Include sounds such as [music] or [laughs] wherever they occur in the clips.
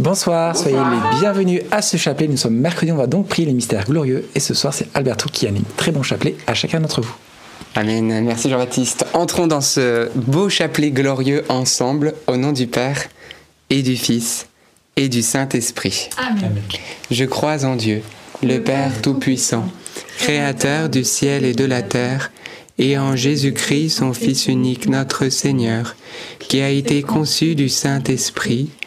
Bonsoir, soyez les bienvenus à ce chapelet. Nous sommes mercredi, on va donc prier les mystères glorieux. Et ce soir, c'est Alberto qui anime. Très bon chapelet à chacun d'entre vous. Amen. Merci Jean-Baptiste. Entrons dans ce beau chapelet glorieux ensemble, au nom du Père et du Fils et du Saint-Esprit. Amen. Je crois en Dieu, le Père Tout-Puissant, Créateur du ciel et de la terre, et en Jésus-Christ, son Fils unique, notre Seigneur, qui a été conçu du Saint-Esprit,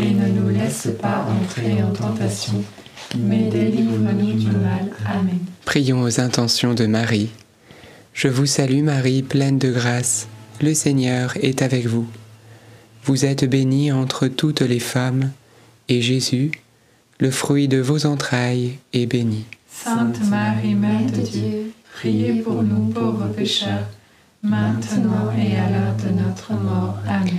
Et ne nous laisse pas entrer en tentation, mais délivre-nous du mal. Amen. Prions aux intentions de Marie. Je vous salue Marie, pleine de grâce. Le Seigneur est avec vous. Vous êtes bénie entre toutes les femmes, et Jésus, le fruit de vos entrailles, est béni. Sainte Marie, Mère de Dieu, priez pour nous pauvres pécheurs, maintenant et à l'heure de notre mort. Amen.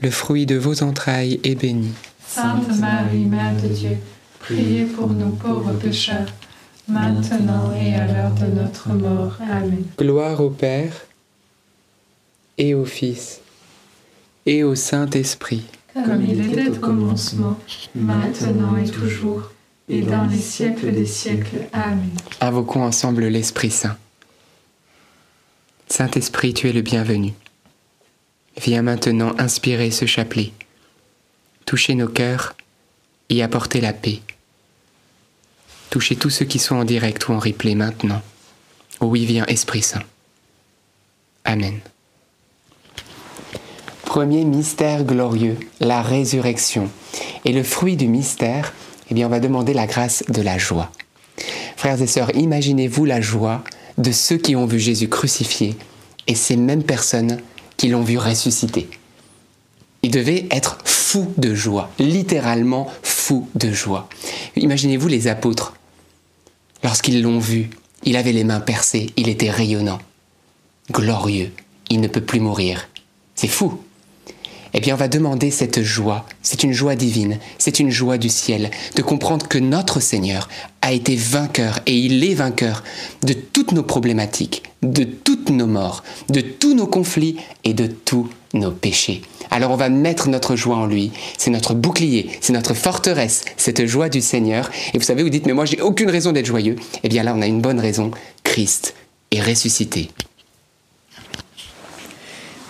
le fruit de vos entrailles, est béni. Sainte Marie, Mère de Dieu, priez pour nous pauvres pécheurs, maintenant et à l'heure de notre mort. Amen. Gloire au Père, et au Fils, et au Saint-Esprit. Comme il était au commencement, maintenant et toujours, et dans les siècles des siècles. Amen. Invoquons ensemble l'Esprit Saint. Saint-Esprit, tu es le bienvenu. Viens maintenant inspirer ce chapelet, toucher nos cœurs et apporter la paix. Touchez tous ceux qui sont en direct ou en replay maintenant. Oui, viens Esprit Saint. Amen. Premier mystère glorieux, la résurrection. Et le fruit du mystère, eh bien, on va demander la grâce de la joie. Frères et sœurs, imaginez-vous la joie de ceux qui ont vu Jésus crucifié et ces mêmes personnes qui l'ont vu ressusciter. Ils devaient être fous de joie, littéralement fous de joie. Imaginez-vous les apôtres. Lorsqu'ils l'ont vu, il avait les mains percées, il était rayonnant, glorieux, il ne peut plus mourir. C'est fou. Eh bien, on va demander cette joie. C'est une joie divine, c'est une joie du ciel, de comprendre que notre Seigneur a été vainqueur et il est vainqueur de toutes nos problématiques, de toutes nos morts, de tous nos conflits et de tous nos péchés. Alors on va mettre notre joie en lui. C'est notre bouclier, c'est notre forteresse, cette joie du Seigneur. Et vous savez, vous dites, mais moi j'ai aucune raison d'être joyeux. Eh bien là, on a une bonne raison. Christ est ressuscité.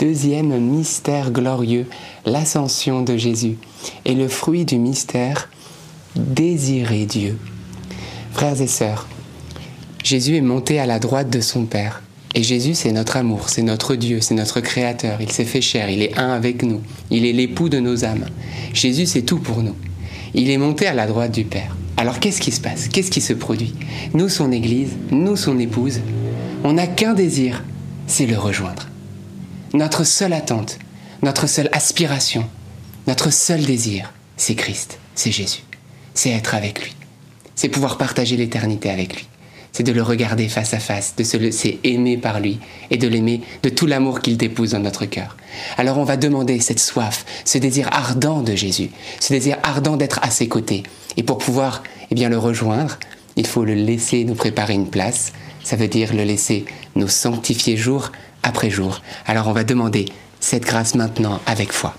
Deuxième mystère glorieux, l'ascension de Jésus. Et le fruit du mystère, désirer Dieu. Frères et sœurs, Jésus est monté à la droite de son Père. Et Jésus, c'est notre amour, c'est notre Dieu, c'est notre Créateur. Il s'est fait chair, il est un avec nous. Il est l'époux de nos âmes. Jésus, c'est tout pour nous. Il est monté à la droite du Père. Alors qu'est-ce qui se passe? Qu'est-ce qui se produit? Nous, son Église, nous, son épouse, on n'a qu'un désir, c'est le rejoindre. Notre seule attente, notre seule aspiration, notre seul désir, c'est Christ, c'est Jésus. C'est être avec lui. C'est pouvoir partager l'éternité avec lui. C'est de le regarder face à face, de se laisser aimer par lui et de l'aimer de tout l'amour qu'il dépose dans notre cœur. Alors on va demander cette soif, ce désir ardent de Jésus, ce désir ardent d'être à ses côtés. Et pour pouvoir eh bien, le rejoindre, il faut le laisser nous préparer une place. Ça veut dire le laisser nous sanctifier jour après jour. Alors on va demander cette grâce maintenant avec foi.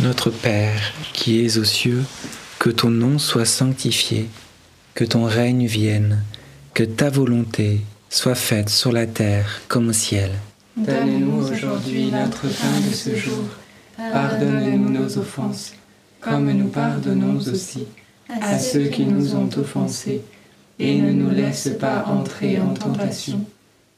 Notre Père, qui es aux cieux, que ton nom soit sanctifié, que ton règne vienne, que ta volonté soit faite sur la terre comme au ciel. Donne-nous aujourd'hui notre pain de ce jour. Pardonne-nous nos offenses, comme nous pardonnons aussi à ceux qui nous ont offensés. Et ne nous laisse pas entrer en tentation,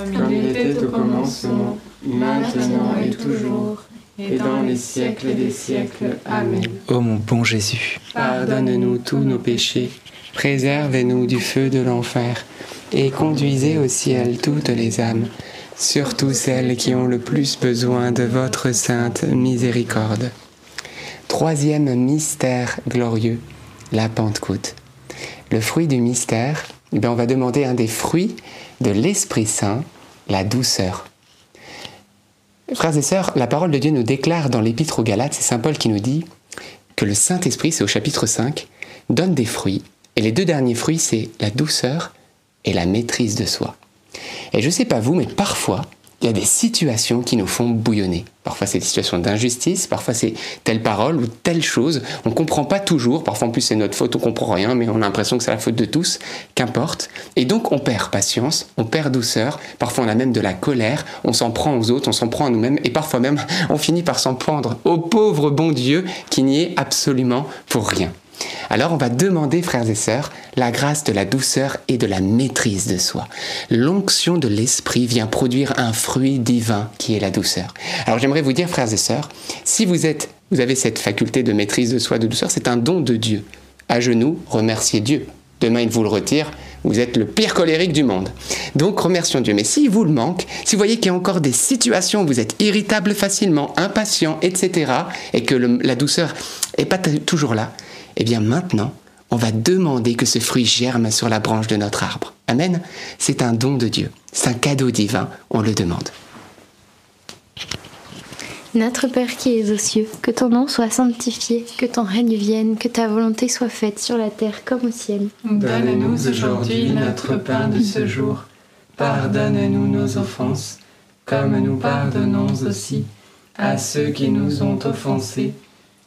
Comme Comme il était au commencement, maintenant et toujours, et dans les siècles des siècles. Amen. ô mon bon Jésus. Pardonne-nous tous nos péchés, préservez-nous du feu de l'enfer, et conduisez au ciel toutes les âmes, surtout celles qui ont le plus besoin de votre sainte miséricorde. Troisième mystère glorieux, la Pentecôte. Le fruit du mystère, eh on va demander un des fruits de l'Esprit Saint, la douceur. Frères et sœurs, la parole de Dieu nous déclare dans l'Épître aux Galates, c'est Saint Paul qui nous dit que le Saint-Esprit, c'est au chapitre 5, donne des fruits. Et les deux derniers fruits, c'est la douceur et la maîtrise de soi. Et je ne sais pas vous, mais parfois, il y a des situations qui nous font bouillonner. Parfois, c'est des situations d'injustice, parfois, c'est telle parole ou telle chose. On ne comprend pas toujours. Parfois, en plus, c'est notre faute, on comprend rien, mais on a l'impression que c'est la faute de tous. Qu'importe. Et donc, on perd patience, on perd douceur. Parfois, on a même de la colère. On s'en prend aux autres, on s'en prend à nous-mêmes. Et parfois même, [laughs] on finit par s'en prendre au pauvre bon Dieu qui n'y est absolument pour rien. Alors on va demander, frères et sœurs, la grâce de la douceur et de la maîtrise de soi. L'onction de l'esprit vient produire un fruit divin qui est la douceur. Alors j'aimerais vous dire, frères et sœurs, si vous êtes, vous avez cette faculté de maîtrise de soi, de douceur, c'est un don de Dieu. À genoux, remerciez Dieu. Demain, il vous le retire. Vous êtes le pire colérique du monde. Donc, remercions Dieu. Mais s'il vous le manque, si vous voyez qu'il y a encore des situations où vous êtes irritable facilement, impatient, etc., et que la douceur n'est pas toujours là, eh bien maintenant, on va demander que ce fruit germe sur la branche de notre arbre. Amen. C'est un don de Dieu. C'est un cadeau divin. On le demande. Notre Père qui es aux cieux, que ton nom soit sanctifié, que ton règne vienne, que ta volonté soit faite sur la terre comme au ciel. Donne-nous aujourd'hui notre pain de ce jour. Pardonne-nous nos offenses, comme nous pardonnons aussi à ceux qui nous ont offensés,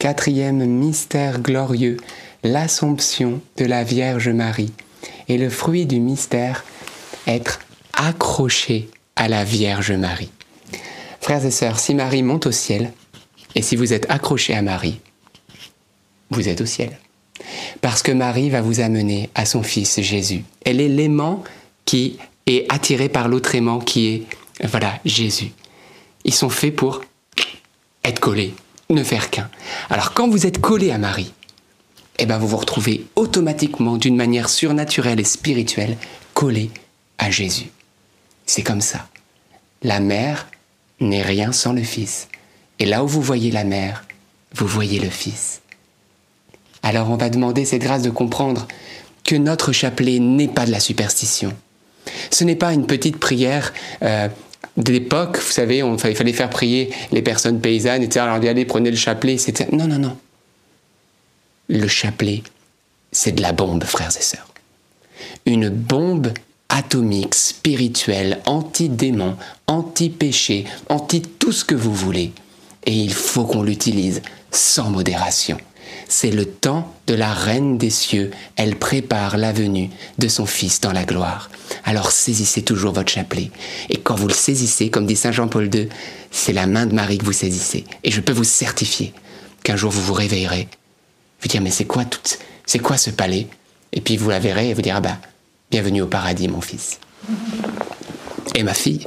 Quatrième mystère glorieux, l'Assomption de la Vierge Marie. Et le fruit du mystère, être accroché à la Vierge Marie. Frères et sœurs, si Marie monte au ciel, et si vous êtes accroché à Marie, vous êtes au ciel. Parce que Marie va vous amener à son Fils Jésus. Elle est l'aimant qui est attiré par l'autre aimant qui est, voilà, Jésus. Ils sont faits pour être collés, ne faire qu'un. Alors quand vous êtes collé à Marie, eh ben vous vous retrouvez automatiquement, d'une manière surnaturelle et spirituelle, collé à Jésus. C'est comme ça. La mère n'est rien sans le Fils. Et là où vous voyez la mère, vous voyez le Fils. Alors on va demander cette grâce de comprendre que notre chapelet n'est pas de la superstition. Ce n'est pas une petite prière euh, d'époque, vous savez, on, il fallait faire prier les personnes paysannes, etc. Alors allez, prenez le chapelet, etc. Non, non, non. Le chapelet, c'est de la bombe, frères et sœurs. Une bombe atomique, spirituel, anti-démon, anti-péché, anti tout ce que vous voulez. Et il faut qu'on l'utilise sans modération. C'est le temps de la reine des cieux. Elle prépare la venue de son Fils dans la gloire. Alors saisissez toujours votre chapelet. Et quand vous le saisissez, comme dit Saint Jean-Paul II, c'est la main de Marie que vous saisissez. Et je peux vous certifier qu'un jour vous vous réveillerez. Vous dire, mais c'est quoi tout, c'est quoi ce palais? Et puis vous la verrez et vous direz, ah bah, bienvenue au paradis, mon fils. Et ma fille.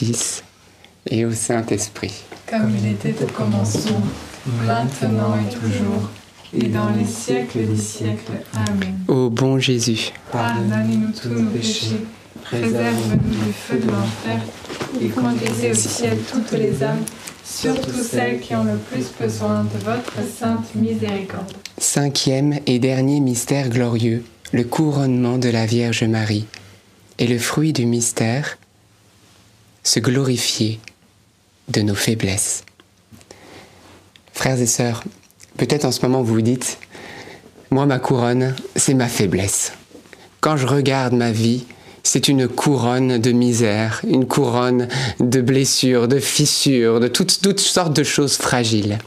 Fils et au Saint-Esprit. Comme il était au commencement, maintenant et toujours, et dans les siècles des siècles. Amen. Ô bon Jésus, Pardonnez-nous tous nos péchés, préserve-nous du feu de l'enfer, et conduisez au ciel toutes les âmes, surtout celles qui ont le plus besoin de votre sainte miséricorde. cinquième et dernier mystère glorieux, le couronnement de la Vierge Marie. Et le fruit du mystère, se glorifier de nos faiblesses. Frères et sœurs, peut-être en ce moment vous vous dites, moi ma couronne, c'est ma faiblesse. Quand je regarde ma vie, c'est une couronne de misère, une couronne de blessures, de fissures, de toutes, toutes sortes de choses fragiles.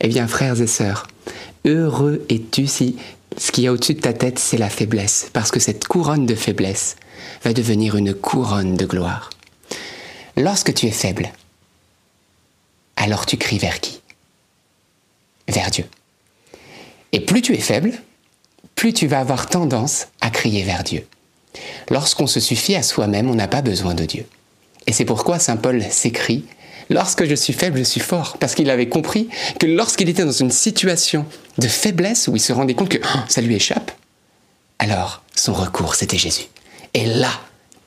Eh bien, frères et sœurs, heureux es-tu si ce qu'il y a au-dessus de ta tête, c'est la faiblesse, parce que cette couronne de faiblesse va devenir une couronne de gloire. Lorsque tu es faible, alors tu cries vers qui? Vers Dieu. Et plus tu es faible, plus tu vas avoir tendance à crier vers Dieu. Lorsqu'on se suffit à soi-même, on n'a pas besoin de Dieu. Et c'est pourquoi Saint Paul s'écrit Lorsque je suis faible, je suis fort. Parce qu'il avait compris que lorsqu'il était dans une situation de faiblesse où il se rendait compte que oh, ça lui échappe, alors son recours, c'était Jésus. Et là,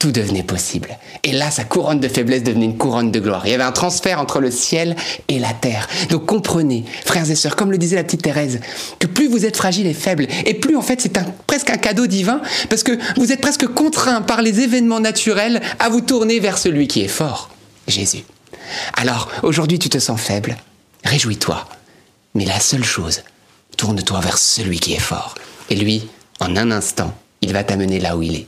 tout devenait possible. Et là, sa couronne de faiblesse devenait une couronne de gloire. Il y avait un transfert entre le ciel et la terre. Donc comprenez, frères et sœurs, comme le disait la petite Thérèse, que plus vous êtes fragile et faible, et plus en fait c'est presque un cadeau divin, parce que vous êtes presque contraint par les événements naturels à vous tourner vers celui qui est fort, Jésus. Alors, aujourd'hui tu te sens faible, réjouis-toi. Mais la seule chose, tourne-toi vers celui qui est fort. Et lui, en un instant, il va t'amener là où il est.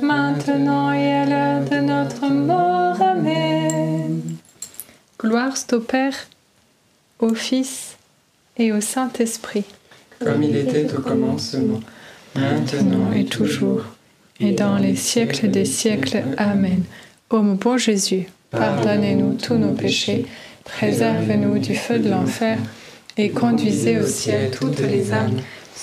maintenant et à l'heure de notre mort. Amen. Gloire au Père, au Fils et au Saint-Esprit. Comme il était au commencement, maintenant et toujours, et dans les siècles des siècles. Amen. Ô mon bon Jésus, pardonnez-nous tous nos péchés, préservez-nous du feu de l'enfer, et conduisez au ciel toutes les âmes,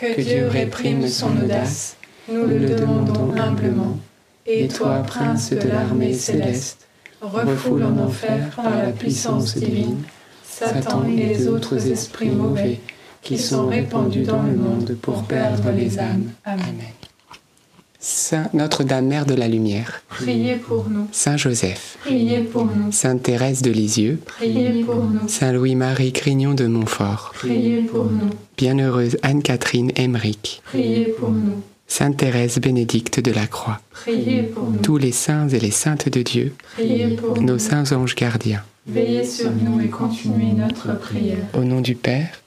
Que Dieu réprime son audace, nous le demandons humblement. Et toi, prince de l'armée céleste, refoule en enfer par la puissance divine. Satan et les autres esprits mauvais qui sont répandus dans le monde pour perdre les âmes. Amen. Saint Notre-Dame, Mère de la Lumière, priez pour nous. Saint Joseph, priez pour nous. Sainte Thérèse de Lisieux, priez pour nous. Saint Louis-Marie Crignon de Montfort, priez pour nous. Bienheureuse Anne-Catherine Emmerich, priez pour nous. Sainte Thérèse Bénédicte de la Croix, priez pour nous. Tous les saints et les saintes de Dieu, priez pour nos saints anges gardiens, Veillez sur nous et continuez notre prière. Au nom du Père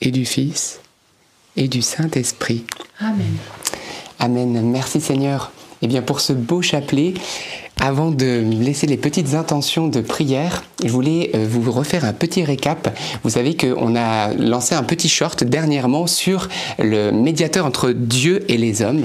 et du Fils et du Saint-Esprit. Amen. Amen. Merci Seigneur. Eh bien, pour ce beau chapelet, avant de laisser les petites intentions de prière, je voulais euh, vous refaire un petit récap. Vous savez qu'on a lancé un petit short dernièrement sur le médiateur entre Dieu et les hommes.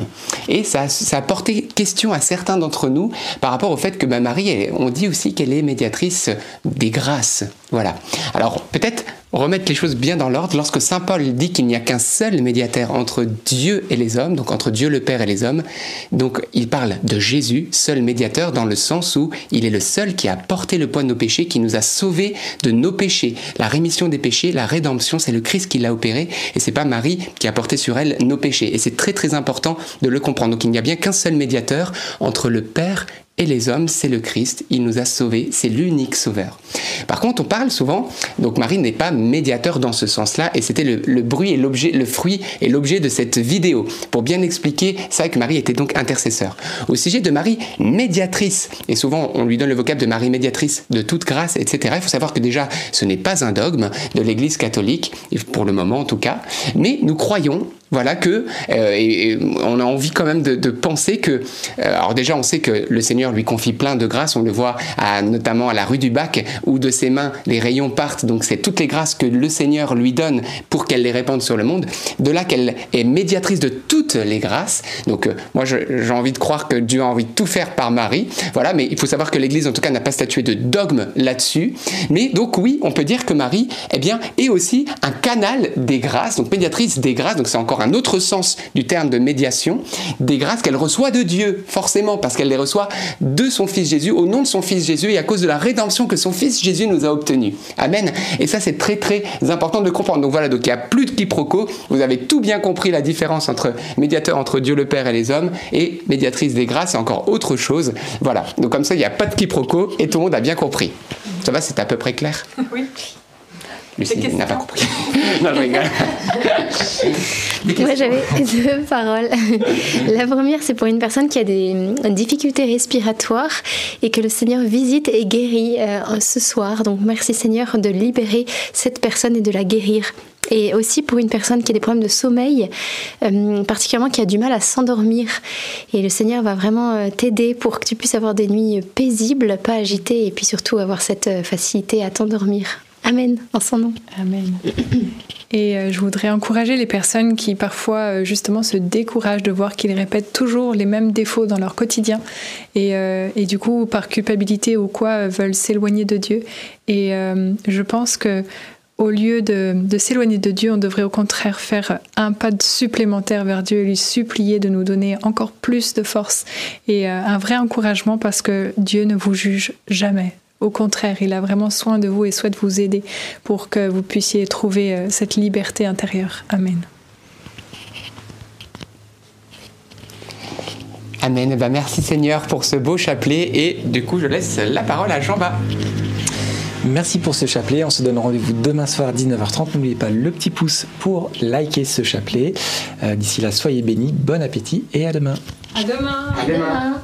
Et ça, a porté question à certains d'entre nous par rapport au fait que bah, Marie, on dit aussi qu'elle est médiatrice des grâces. Voilà. Alors peut-être remettre les choses bien dans l'ordre, lorsque Saint Paul dit qu'il n'y a qu'un seul médiateur entre Dieu et les hommes, donc entre Dieu le Père et les hommes, donc il parle de Jésus, seul médiateur, dans le sens où il est le seul qui a porté le poids de nos péchés, qui nous a sauvés de nos péchés. La rémission des péchés, la rédemption, c'est le Christ qui l'a opéré, et c'est pas Marie qui a porté sur elle nos péchés. Et c'est très très important de le comprendre. Donc il n'y a bien qu'un seul médiateur entre le Père et les hommes, c'est le Christ, il nous a sauvés, c'est l'unique sauveur. Par contre, on parle souvent, donc Marie n'est pas médiateur dans ce sens-là, et c'était le, bruit et l'objet, le fruit et l'objet de cette vidéo, pour bien expliquer ça que Marie était donc intercesseur. Au sujet de Marie médiatrice, et souvent on lui donne le vocable de Marie médiatrice de toute grâce, etc., il faut savoir que déjà ce n'est pas un dogme de l'Église catholique, pour le moment en tout cas, mais nous croyons voilà que euh, on a envie quand même de, penser que euh, alors déjà on sait que le Seigneur lui confie plein de grâces. On le voit notamment à la rue du Bac où de ses mains les rayons partent. Donc c'est toutes les grâces que le Seigneur lui donne pour qu'elle les répande sur le monde. De là qu'elle est médiatrice de toutes les grâces. Donc euh, moi j'ai envie de croire que Dieu a envie de tout faire par Marie. Voilà mais il faut savoir que l'Église en tout cas n'a pas statué de dogme là-dessus. Mais donc oui on peut dire que Marie eh bien est aussi un canal des grâces donc médiatrice des grâces. Donc c'est encore un autre sens du terme de médiation, des grâces qu'elle reçoit de Dieu, forcément, parce qu'elle les reçoit de son Fils Jésus, au nom de son Fils Jésus et à cause de la rédemption que son Fils Jésus nous a obtenue. Amen. Et ça, c'est très très important de comprendre. Donc voilà, donc il n'y a plus de quiproquo. Vous avez tout bien compris la différence entre médiateur entre Dieu le Père et les hommes et médiatrice des grâces, c'est encore autre chose. Voilà. Donc comme ça, il n'y a pas de quiproquo et tout le monde a bien compris. Ça va, c'est à peu près clair? Oui. Lucie n'a pas compris. [laughs] non, je rigole. Moi, j'avais [laughs] deux paroles. La première, c'est pour une personne qui a des difficultés respiratoires et que le Seigneur visite et guérit euh, ce soir. Donc, merci Seigneur de libérer cette personne et de la guérir. Et aussi pour une personne qui a des problèmes de sommeil, euh, particulièrement qui a du mal à s'endormir. Et le Seigneur va vraiment euh, t'aider pour que tu puisses avoir des nuits paisibles, pas agitées, et puis surtout avoir cette facilité à t'endormir. Amen, en son nom. Amen. Et euh, je voudrais encourager les personnes qui parfois euh, justement se découragent de voir qu'ils répètent toujours les mêmes défauts dans leur quotidien et, euh, du coup par culpabilité ou quoi veulent s'éloigner de Dieu. Et je pense que au lieu de s'éloigner de Dieu, on devrait au contraire faire un pas supplémentaire vers Dieu et lui supplier de nous donner encore plus de force et un vrai encouragement parce que Dieu ne vous juge jamais. Au contraire, il a vraiment soin de vous et souhaite vous aider pour que vous puissiez trouver euh, cette liberté intérieure. Amen. Amen. Eh ben, merci Seigneur pour ce beau chapelet et du coup je laisse la parole à Jean-Bas. Merci pour ce chapelet. On se donne rendez-vous demain soir 19h30. N'oubliez pas le petit pouce pour liker ce chapelet. Euh, d'ici là, soyez bénis, bon appétit et à demain. À demain. À demain.